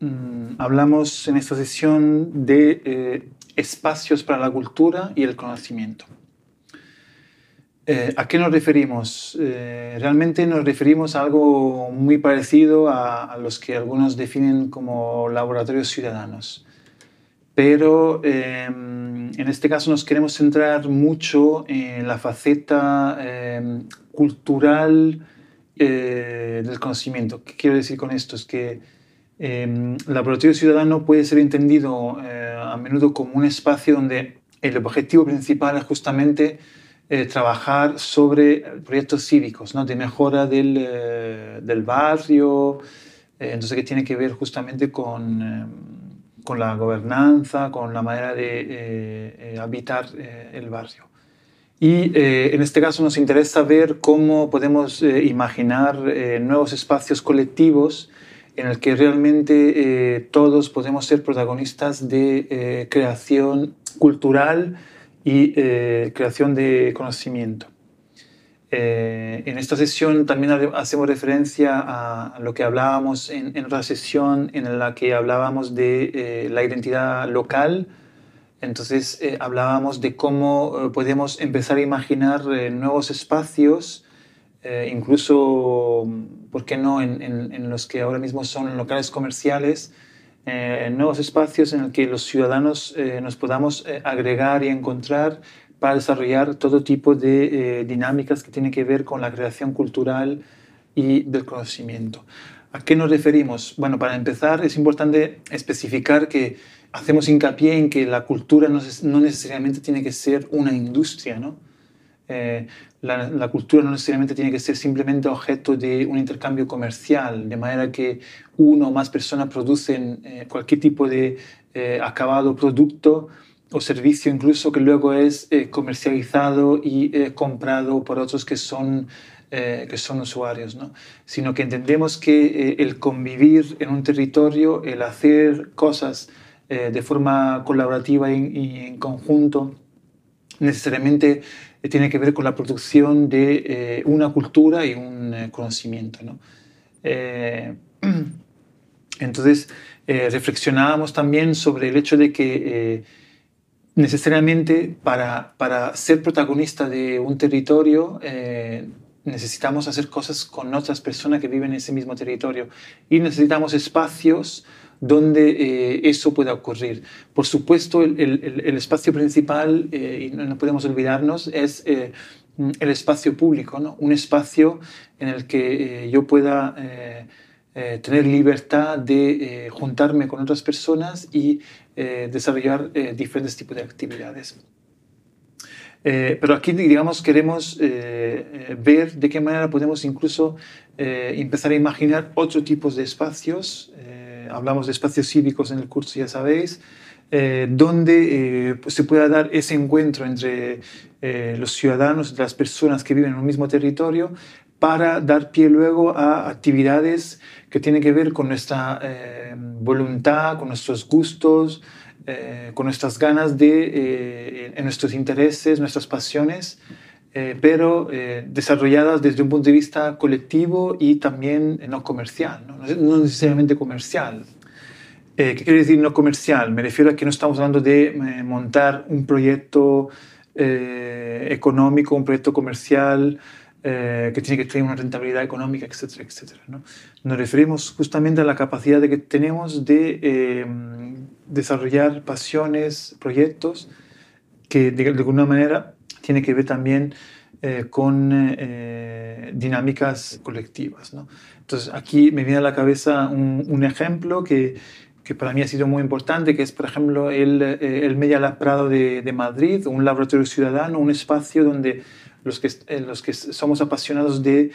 Mm, hablamos en esta sesión de eh, espacios para la cultura y el conocimiento. Eh, ¿A qué nos referimos? Eh, realmente nos referimos a algo muy parecido a, los que algunos definen como laboratorios ciudadanos. Pero em, en este caso nos queremos centrar mucho en la faceta em, cultural del conocimiento. ¿Qué quiero decir con esto? Es que el laboratorio ciudadano puede ser entendido eh, a menudo como un espacio donde el objetivo principal es justamente eh, trabajar sobre proyectos cívicos, ¿no? de mejora del, eh, del barrio, entonces que tiene que ver justamente con, con la gobernanza, con la manera de habitar el barrio. Y en este caso nos interesa ver cómo podemos imaginar nuevos espacios colectivos en el que realmente eh, todos podemos ser protagonistas de eh, creación cultural y eh, creación de conocimiento. en esta sesión también hacemos referencia a lo que hablábamos en, en otra sesión en la que hablábamos de la identidad local. Entonces hablábamos de cómo podemos empezar a imaginar nuevos espacios eh, incluso, ¿por qué no?, en, los que ahora mismo son locales comerciales, eh, nuevos espacios en los que los ciudadanos eh, nos podamos agregar y encontrar para desarrollar todo tipo de dinámicas que tienen que ver con la creación cultural y del conocimiento. ¿A qué nos referimos? Bueno, para empezar es importante especificar que hacemos hincapié en que la cultura no, no necesariamente tiene que ser una industria, ¿no? Eh, la, cultura no necesariamente tiene que ser simplemente objeto de un intercambio comercial, de manera que uno o más personas producen eh, cualquier tipo de eh, acabado producto o servicio incluso que luego es comercializado y comprado por otros que son, que son usuarios, ¿no? sino que entendemos que el convivir en un territorio, el hacer cosas de forma colaborativa y en conjunto, necesariamente tiene que ver con la producción de eh, una cultura y un eh, conocimiento. ¿no? entonces, reflexionábamos también sobre el hecho de que necesariamente para, para, ser protagonista de un territorio necesitamos hacer cosas con otras personas que viven en ese mismo territorio y necesitamos espacios donde eh, eso pueda ocurrir. Por supuesto, el, el, espacio principal, eh, y no, podemos olvidarnos, es eh, el espacio público, ¿no? un espacio en el que yo pueda tener libertad de juntarme con otras personas y desarrollar diferentes tipos de actividades. pero aquí, digamos, queremos ver de qué manera podemos incluso empezar a imaginar otros tipos de espacios hablamos de espacios cívicos en el curso, ya sabéis, eh, donde eh, pues se pueda dar ese encuentro entre eh, los ciudadanos, las personas que viven en un mismo territorio, para dar pie luego a actividades que tienen que ver con nuestra voluntad, con nuestros gustos, con nuestras ganas de, en nuestros intereses, nuestras pasiones. Pero desarrolladas desde un punto de vista colectivo y también no comercial, no, no necesariamente comercial, eh, ¿Qué quiere decir no comercial? Me refiero a que no estamos hablando de eh, montar un proyecto eh, económico, un proyecto comercial que tiene que tener una rentabilidad económica, etcétera, etcétera. ¿no? Nos referimos justamente a la capacidad de que tenemos de desarrollar pasiones, proyectos que de, alguna manera tiene que ver también eh, con eh, dinámicas colectivas. ¿no? Entonces aquí me viene a la cabeza un, ejemplo que, que, para mí ha sido muy importante, que es por ejemplo el, eh, el Media Lab Prado de, de, Madrid, un laboratorio ciudadano, un espacio donde los que, los que somos apasionados de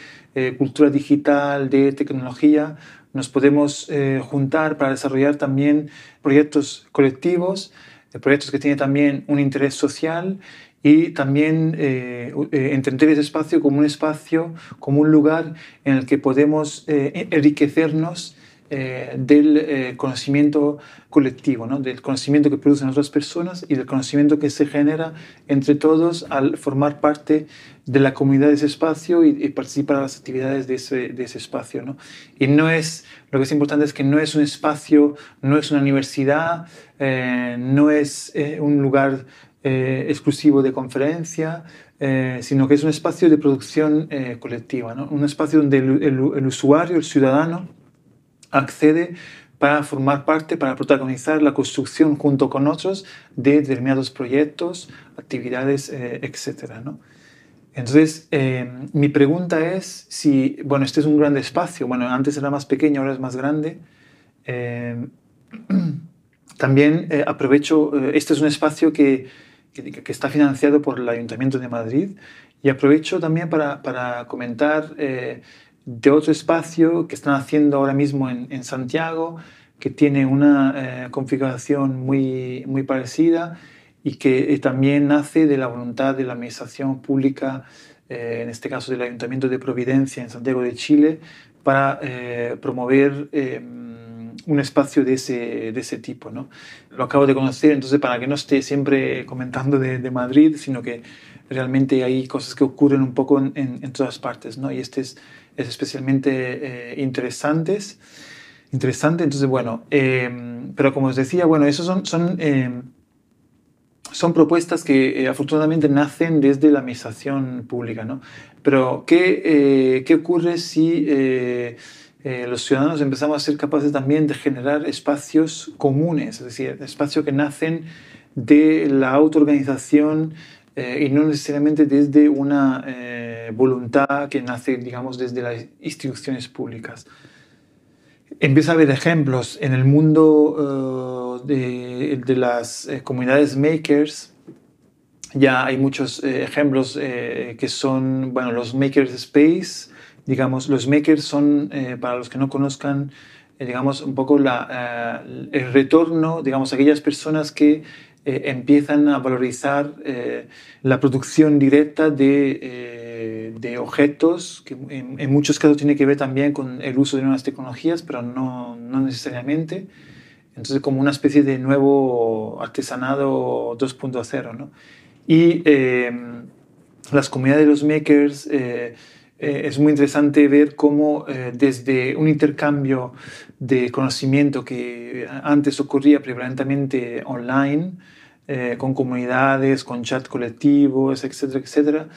cultura digital, de tecnología, nos podemos juntar para desarrollar también proyectos colectivos, proyectos que tienen también un interés social y también eh, eh, entender ese espacio como un espacio, como un lugar en el que podemos eh, enriquecernos del conocimiento colectivo, ¿no? del conocimiento que producen otras personas y del conocimiento que se genera entre todos al formar parte de la comunidad de ese espacio y, participar en las actividades de ese, de ese espacio. ¿no? Y no es, lo que es importante es que no es un espacio, no es una universidad, no es un lugar eh, exclusivo de conferencia, eh, sino que es un espacio de producción eh, colectiva, un espacio donde el, usuario, el ciudadano, accede para formar parte, para protagonizar la construcción junto con otros de determinados proyectos, actividades, etc. Entonces, mi pregunta es si, bueno, este es un gran espacio, bueno, antes era más pequeño, ahora es más grande. también aprovecho, este es un espacio que, que, está financiado por el Ayuntamiento de Madrid. Y aprovecho también para, comentar eh, de otro espacio que están haciendo ahora mismo en, en Santiago, que tiene una eh, configuración muy, muy parecida y que eh, también nace de la voluntad de la Administración Pública, en este caso del Ayuntamiento de Providencia en Santiago de Chile, para promover un espacio de ese, de ese tipo. ¿no? Lo acabo de conocer, entonces para que no esté siempre comentando de, Madrid, sino que realmente hay cosas que ocurren un poco en, todas partes. ¿no? Y este es, es especialmente eh, interesante. Interesante, entonces bueno, eh, pero como os decía, bueno, esos son, son, eh, son propuestas que afortunadamente nacen desde la administración pública, ¿no? Pero ¿qué, qué ocurre si eh, los ciudadanos empezamos a ser capaces también de generar espacios comunes, es decir, espacios que nacen de la autoorganización eh, y no necesariamente desde una eh, voluntad que nace, digamos, desde las instituciones públicas. Empieza a haber ejemplos en el mundo de, de, las comunidades makers. Ya hay muchos ejemplos que son, bueno, los makers space, digamos, los makers son, eh, para los que no conozcan, eh, digamos, un poco la, eh, el retorno, digamos, aquellas personas que empiezan a valorizar la producción directa de, de objetos, que en, muchos casos tiene que ver también con el uso de nuevas tecnologías, pero no, no necesariamente. Entonces, como una especie de nuevo artesanado 2.0, ¿no? Y las comunidades de los makers eh, es muy interesante ver cómo eh, desde un intercambio de conocimiento que antes ocurría prevalentemente online, eh, con comunidades, con chat colectivos, etcétera, etcétera,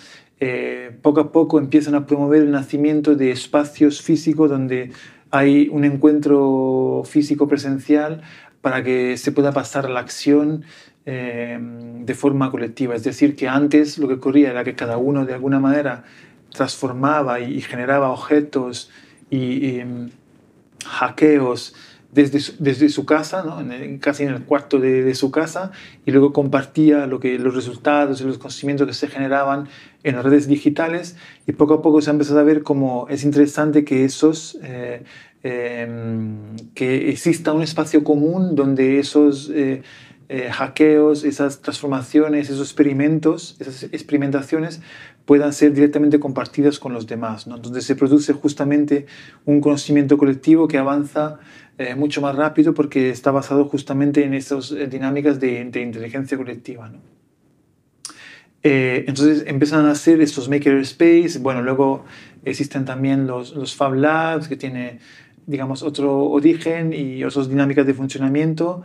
poco a poco empiezan a promover el nacimiento de espacios físicos donde hay un encuentro físico presencial para que se pueda pasar a la acción de forma colectiva. Es decir, que antes lo que ocurría era que cada uno de alguna manera transformaba y, generaba objetos y, mm, hackeos desde su, desde su casa, ¿no? en casi en el cuarto de, su casa, y luego compartía lo que, los resultados y los conocimientos que se generaban en las redes digitales, y poco a poco se ha empezado a ver cómo es interesante que esos... Eh, em, que exista un espacio común donde esos eh, eh, hackeos, esas transformaciones, esos experimentos, esas experimentaciones puedan ser directamente compartidas con los demás. ¿no? Entonces se produce justamente un conocimiento colectivo que avanza eh, mucho más rápido porque está basado justamente en esas eh, dinámicas de, inteligencia colectiva. ¿no? Eh, entonces empiezan a nacer estos makerspace, bueno, luego existen también los, los Fab Labs que tienen, digamos, otro origen y otras dinámicas de funcionamiento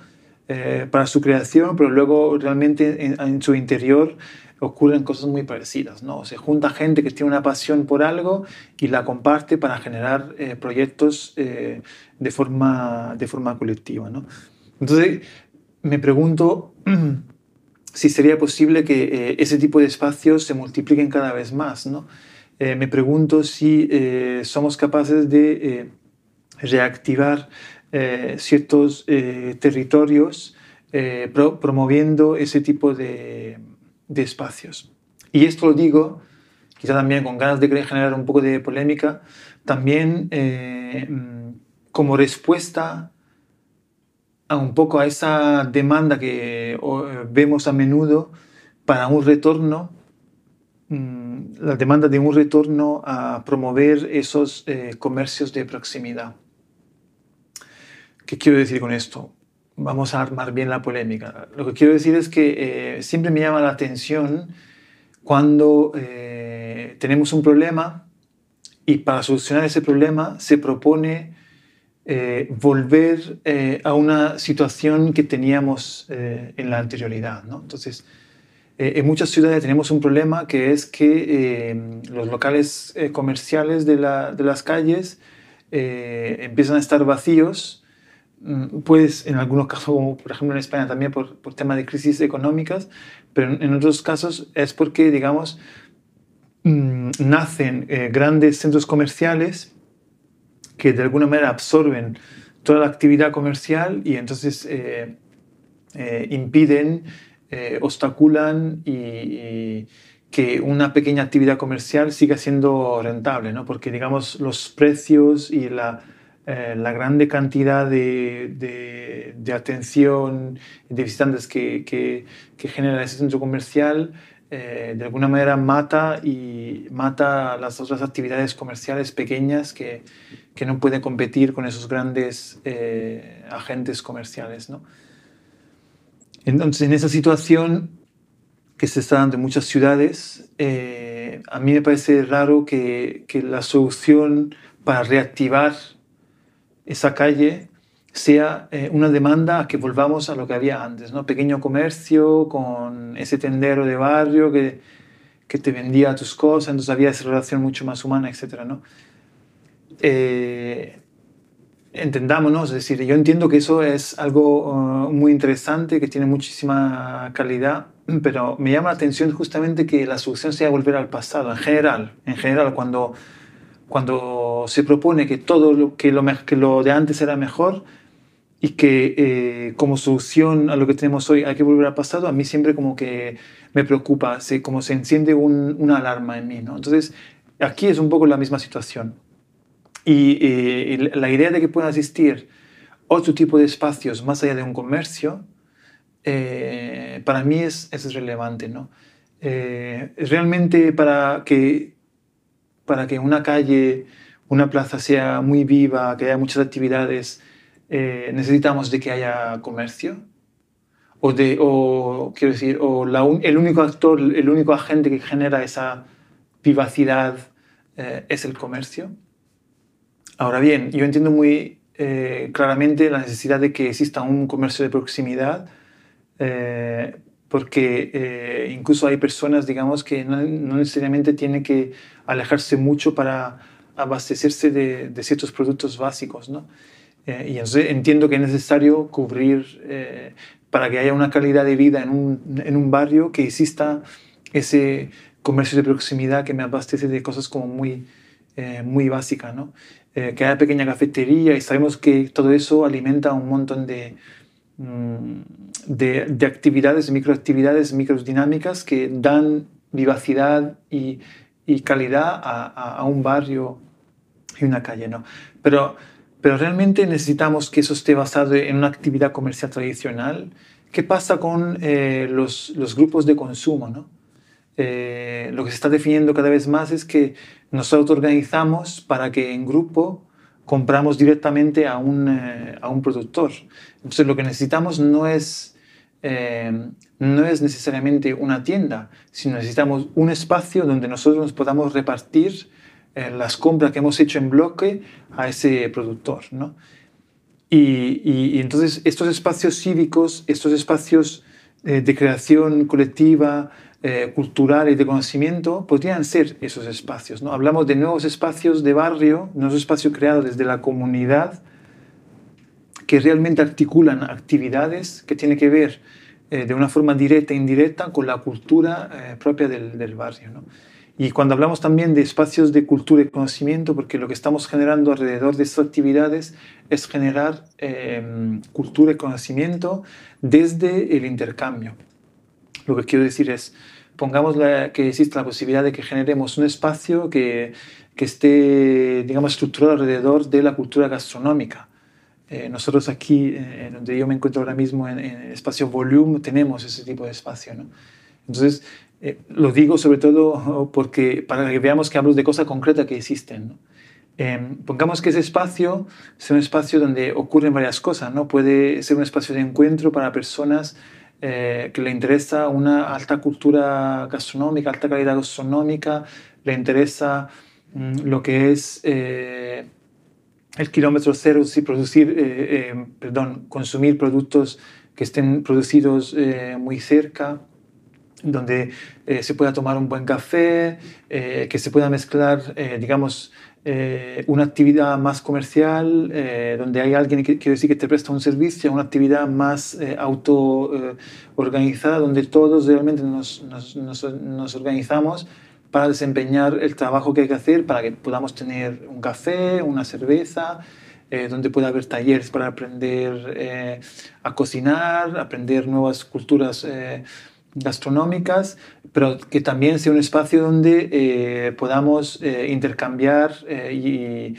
para su creación, pero luego realmente en, en su interior ocurren cosas muy parecidas, ¿no? Se junta gente que tiene una pasión por algo y la comparte para generar eh, proyectos eh, de, forma, de forma colectiva, ¿no? Entonces, me pregunto si sería posible que eh, ese tipo de espacios se multipliquen cada vez más. ¿no? Eh, me pregunto si eh, somos capaces de reactivar ciertos territorios promoviendo ese tipo de, de, espacios. Y esto lo digo, quizá también con ganas de generar un poco de polémica, también mm, como respuesta un poco a esa demanda que vemos a menudo para un retorno, mm, la demanda de un retorno a promover esos eh, comercios de proximidad. ¿Qué quiero decir con esto? Vamos a armar bien la polémica. Lo que quiero decir es que eh, siempre me llama la atención cuando eh, tenemos un problema y para solucionar ese problema se propone eh, volver eh, a una situación que teníamos eh, en la anterioridad. ¿no? Entonces, en muchas ciudades tenemos un problema que es que los locales comerciales de, de, las calles empiezan a estar vacíos, mm, pues en algunos casos, como por ejemplo en España también por, por tema de crisis económicas, pero en otros casos es porque, digamos, mm, nacen grandes centros comerciales que de alguna manera absorben toda la actividad comercial y entonces eh, eh, impiden, eh, obstaculan y, que una pequeña actividad comercial siga siendo rentable, ¿no? porque digamos los precios y la, la grande cantidad de, de, atención de visitantes que, que, que genera ese centro comercial de alguna manera mata y mata las otras actividades comerciales pequeñas que, que no puede competir con esos grandes eh, agentes comerciales. ¿no? Entonces, en esa situación que se está dando en muchas ciudades, eh, a mí me parece raro que, que, la solución para reactivar esa calle sea eh, una demanda a que volvamos a lo que había antes, ¿no? Pequeño comercio con ese tendero de barrio que, que te vendía tus cosas, entonces había esa relación mucho más humana, etc. ¿no? eh, entendámonos, es decir, yo entiendo que eso es algo uh, muy interesante, que tiene muchísima calidad, pero me llama la atención justamente que la solución sea volver al pasado, en general, en general, cuando, cuando se propone que todo lo, que, lo, que lo de antes era mejor y que eh, como solución a lo que tenemos hoy hay que volver al pasado, a mí siempre como que me preocupa, se, como se enciende un, una alarma en mí, ¿no? Entonces, aquí es un poco la misma situación. Y, la idea de que pueda existir otro tipo de espacios más allá de un comercio, eh, para mí es, es relevante. ¿no? Eh, realmente para que, para que una calle, una plaza sea muy viva, que haya muchas actividades, eh, necesitamos de que haya comercio. O, de, o quiero decir, o el único actor, el único agente que genera esa vivacidad es el comercio. Ahora bien, yo entiendo muy eh, claramente la necesidad de que exista un comercio de proximidad, eh, porque eh, incluso hay personas, digamos, que no, necesariamente tienen que alejarse mucho para abastecerse de, ciertos productos básicos, ¿no? y entonces entiendo que es necesario cubrir, para que haya una calidad de vida en un, en un barrio, que exista ese comercio de proximidad que me abastece de cosas como muy, muy básicas, ¿no? eh, que haya pequeña cafetería y sabemos que todo eso alimenta un montón de, de, de actividades, microactividades, microdinámicas que dan vivacidad y, calidad a, un barrio y una calle. ¿no? Pero, pero realmente necesitamos que eso esté basado en una actividad comercial tradicional. ¿Qué pasa con eh, los, grupos de consumo? ¿no? Eh, lo que se está definiendo cada vez más es que nos autoorganizamos para que en grupo compramos directamente a un, eh, a un productor. Entonces lo que necesitamos no es, eh, no es necesariamente una tienda, sino necesitamos un espacio donde nosotros nos podamos repartir eh, las compras que hemos hecho en bloque a ese productor. ¿no? Y, y, entonces estos espacios cívicos, estos espacios de creación colectiva, eh, culturales de conocimiento podrían ser esos espacios. ¿no? Hablamos de nuevos espacios de barrio, nuevos espacios creados desde la comunidad que realmente articulan actividades que tienen que ver eh, de una forma directa e indirecta con la cultura eh, propia del, del barrio. ¿no? Y cuando hablamos también de espacios de cultura y conocimiento, porque lo que estamos generando alrededor de estas actividades es generar eh, cultura y conocimiento desde el intercambio. Lo que quiero decir es, pongamos la, que existe la posibilidad de que generemos un espacio que, que esté, digamos, estructurado alrededor de la cultura gastronómica. Eh, nosotros aquí, eh, donde yo me encuentro ahora mismo, en, en el espacio Volume, tenemos ese tipo de espacio. ¿no? Entonces, eh, lo digo sobre todo porque para que veamos que hablo de cosas concretas que existen. ¿no? Eh, pongamos que ese espacio sea un espacio donde ocurren varias cosas. ¿no? Puede ser un espacio de encuentro para personas eh, que le interesa una alta cultura gastronómica, alta calidad gastronómica, le interesa mm, lo que es eh, el kilómetro cero, sí, producir, eh, perdón, consumir productos que estén producidos muy cerca, donde se pueda tomar un buen café, que se pueda mezclar, digamos, eh, una actividad más comercial, eh, donde hay alguien que quiero decir que te presta un servicio, una actividad más eh, auto eh, donde todos realmente nos, nos, nos, organizamos para desempeñar el trabajo que hay que hacer para que podamos tener un café, una cerveza, eh, donde pueda haber talleres para aprender a cocinar, aprender nuevas culturas gastronómicas, pero que también sea un espacio donde eh, podamos eh, intercambiar eh, y,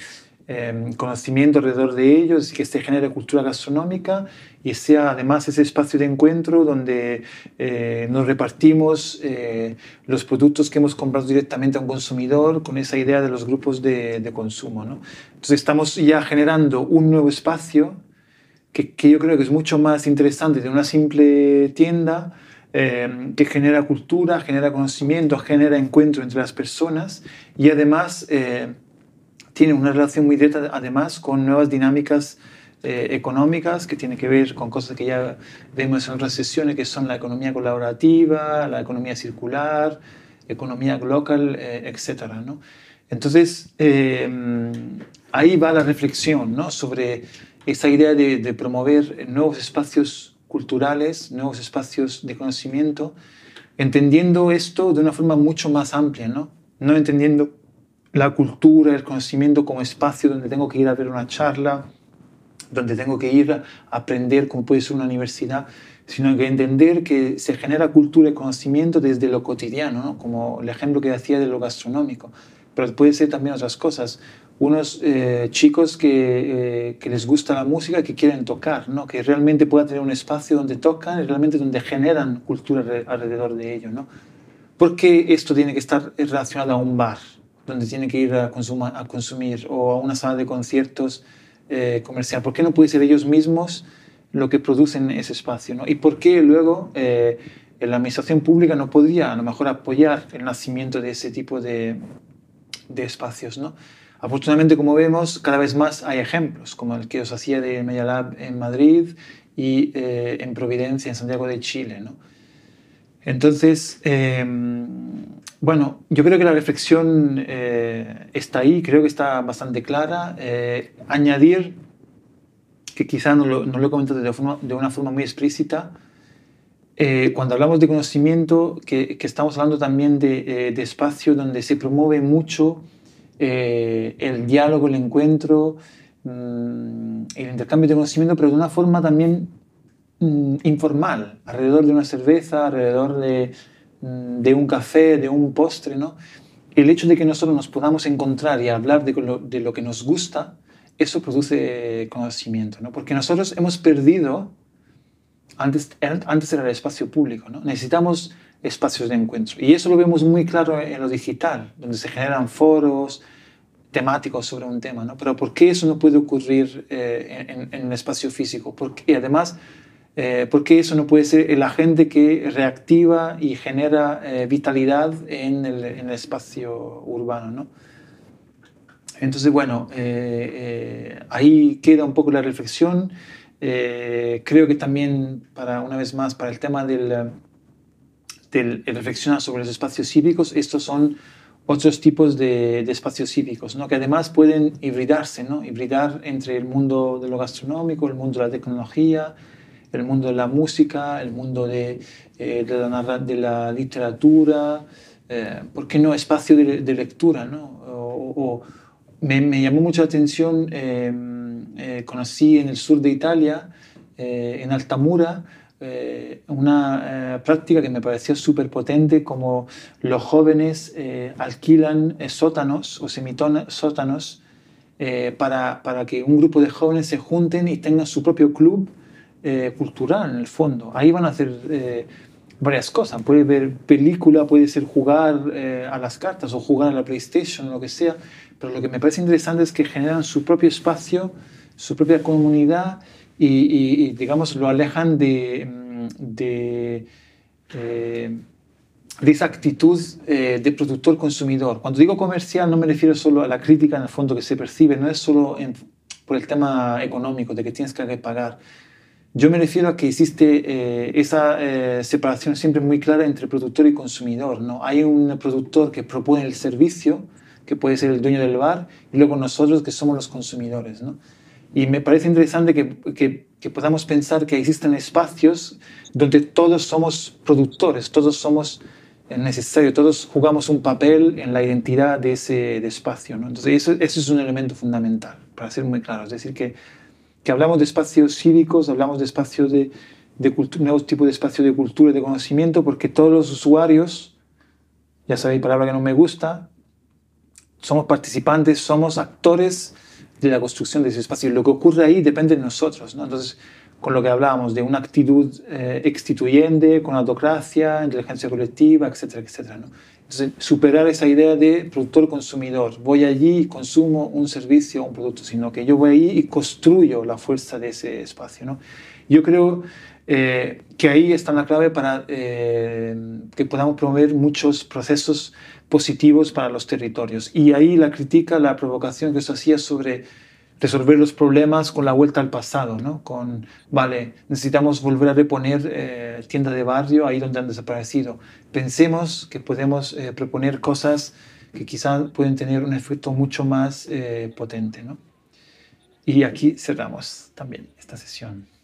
em, conocimiento alrededor de ellos que se genere cultura gastronómica y sea además ese espacio de encuentro donde eh, nos repartimos eh, los productos que hemos comprado directamente a un consumidor con esa idea de los grupos de, de consumo. ¿no? Entonces estamos ya generando un nuevo espacio que, que yo creo que es mucho más interesante de una simple tienda eh, que genera cultura, genera conocimiento, genera encuentro entre las personas y además eh, tiene una relación muy directa además con nuevas dinámicas eh, económicas que tiene que ver con cosas que ya vemos en otras sesiones que son la economía colaborativa, la economía circular, economía local, etc. ¿no? Entonces, ahí va la reflexión ¿no? sobre esa idea de, de promover nuevos espacios culturales, nuevos espacios de conocimiento, entendiendo esto de una forma mucho más amplia, ¿no? No entendiendo la cultura, el conocimiento como espacio donde tengo que ir a ver una charla, donde tengo que ir a aprender como puede ser una universidad, sino que entender que se genera cultura y conocimiento desde lo cotidiano, ¿no? como el ejemplo que hacía de lo gastronómico, pero puede ser también otras cosas unos eh, chicos que, eh, que, les gusta la música, que quieren tocar, ¿no? que realmente puedan tener un espacio donde tocan y realmente donde generan cultura alrededor de ello. ¿no? ¿Por qué esto tiene que estar relacionado a un bar, donde tienen que ir a, consuma, a consumir, o a una sala de conciertos eh, comercial? ¿Por qué no puede ser ellos mismos lo que producen ese espacio? ¿no? ¿Y por qué luego eh, la administración pública no podría a lo mejor apoyar el nacimiento de ese tipo de, de espacios? ¿no? Afortunadamente, como vemos, cada vez más hay ejemplos, como el que os hacía de Media Lab en Madrid y eh, en Providencia, en Santiago de Chile. ¿no? Entonces, eh, bueno, yo creo que la reflexión eh, está ahí, creo que está bastante clara. Eh, añadir, que quizá no lo, no lo he comentado de, forma, de, una forma muy explícita, eh, cuando hablamos de conocimiento, que, que estamos hablando también de, de espacio donde se promueve mucho eh, el diálogo, el encuentro, mmm, el intercambio de conocimiento, pero de una forma también mmm, informal, alrededor de una cerveza, alrededor de, mmm, de, un café, de un postre. ¿no? El hecho de que nosotros nos podamos encontrar y hablar de lo, de lo que nos gusta, eso produce conocimiento, ¿no? porque nosotros hemos perdido, antes, antes era el espacio público, ¿no? necesitamos espacios de encuentro. Y eso lo vemos muy claro en lo digital, donde se generan foros temáticos sobre un tema. ¿no? Pero ¿por qué eso no puede ocurrir eh, en, en, espacio físico? Y además, eh, ¿por qué eso no puede ser el agente que reactiva y genera eh, vitalidad en el, en el, espacio urbano? ¿no? Entonces, bueno, eh, eh, ahí queda un poco la reflexión. Eh, creo que también, para una vez más, para el tema del, del reflexionar sobre los espacios cívicos, estos son otros tipos de, espacios cívicos, ¿no? que además pueden hibridarse, ¿no? hibridar entre el mundo de lo gastronómico, el mundo de la tecnología, el mundo de la música, el mundo de, eh, la, literatura, eh, ¿por qué no espacio de, lectura? me, llamó mucho la atención, em, eh, conocí en el sur de Italia, en Altamura, eh, una eh, práctica que me pareció súper potente, como los jóvenes eh, alquilan sótanos o semisótanos para, para, que un grupo de jóvenes se junten y tengan su propio club cultural en el fondo. Ahí van a hacer varias cosas. Puede ver película, puede ser jugar a las cartas o jugar a la PlayStation, lo que sea. Pero lo que me parece interesante es que generan su propio espacio, su propia comunidad y, digamos, lo alejan de, mm, de, eh, de esa actitud eh, de productor-consumidor. Cuando digo comercial no me refiero solo a la crítica en el fondo que se percibe, no es solo por el tema económico, de que tienes que pagar. Yo me refiero a que existe eh, esa separación siempre muy clara entre productor y consumidor. ¿no? Hay un productor que propone el servicio, que puede ser el dueño del bar, y luego nosotros que somos los consumidores. ¿no? Y me parece interesante que, que, podamos pensar que existen espacios donde todos somos productores, todos somos necesarios, todos jugamos un papel en la identidad de ese espacio. ¿no? Entonces, eso, eso, es un elemento fundamental, para ser muy claro. Es decir, que, que hablamos de espacios cívicos, hablamos de espacios de, de nuevos tipos de espacios de cultura y de conocimiento, porque todos los usuarios, ya sabéis, palabra que no me gusta, somos participantes, somos actores de la construcción de ese espacio. Lo que ocurre ahí depende de nosotros. ¿no? Entonces, con lo que hablábamos de una actitud eh, con autocracia, inteligencia colectiva, etcétera, etcétera. ¿no? Entonces, superar esa idea de productor-consumidor. Voy allí y consumo un servicio o un producto, sino que yo voy allí y construyo la fuerza de ese espacio. ¿no? Yo creo eh, que ahí está la clave para eh, que podamos promover muchos procesos positivos para los territorios. Y ahí la crítica, la provocación que se hacía sobre resolver los problemas con la vuelta al pasado, ¿no? Con, vale, necesitamos volver a reponer eh, tiendas de barrio ahí donde han desaparecido. Pensemos que podemos eh, proponer cosas que quizás pueden tener un efecto mucho más potente, ¿no? Y aquí cerramos también esta sesión.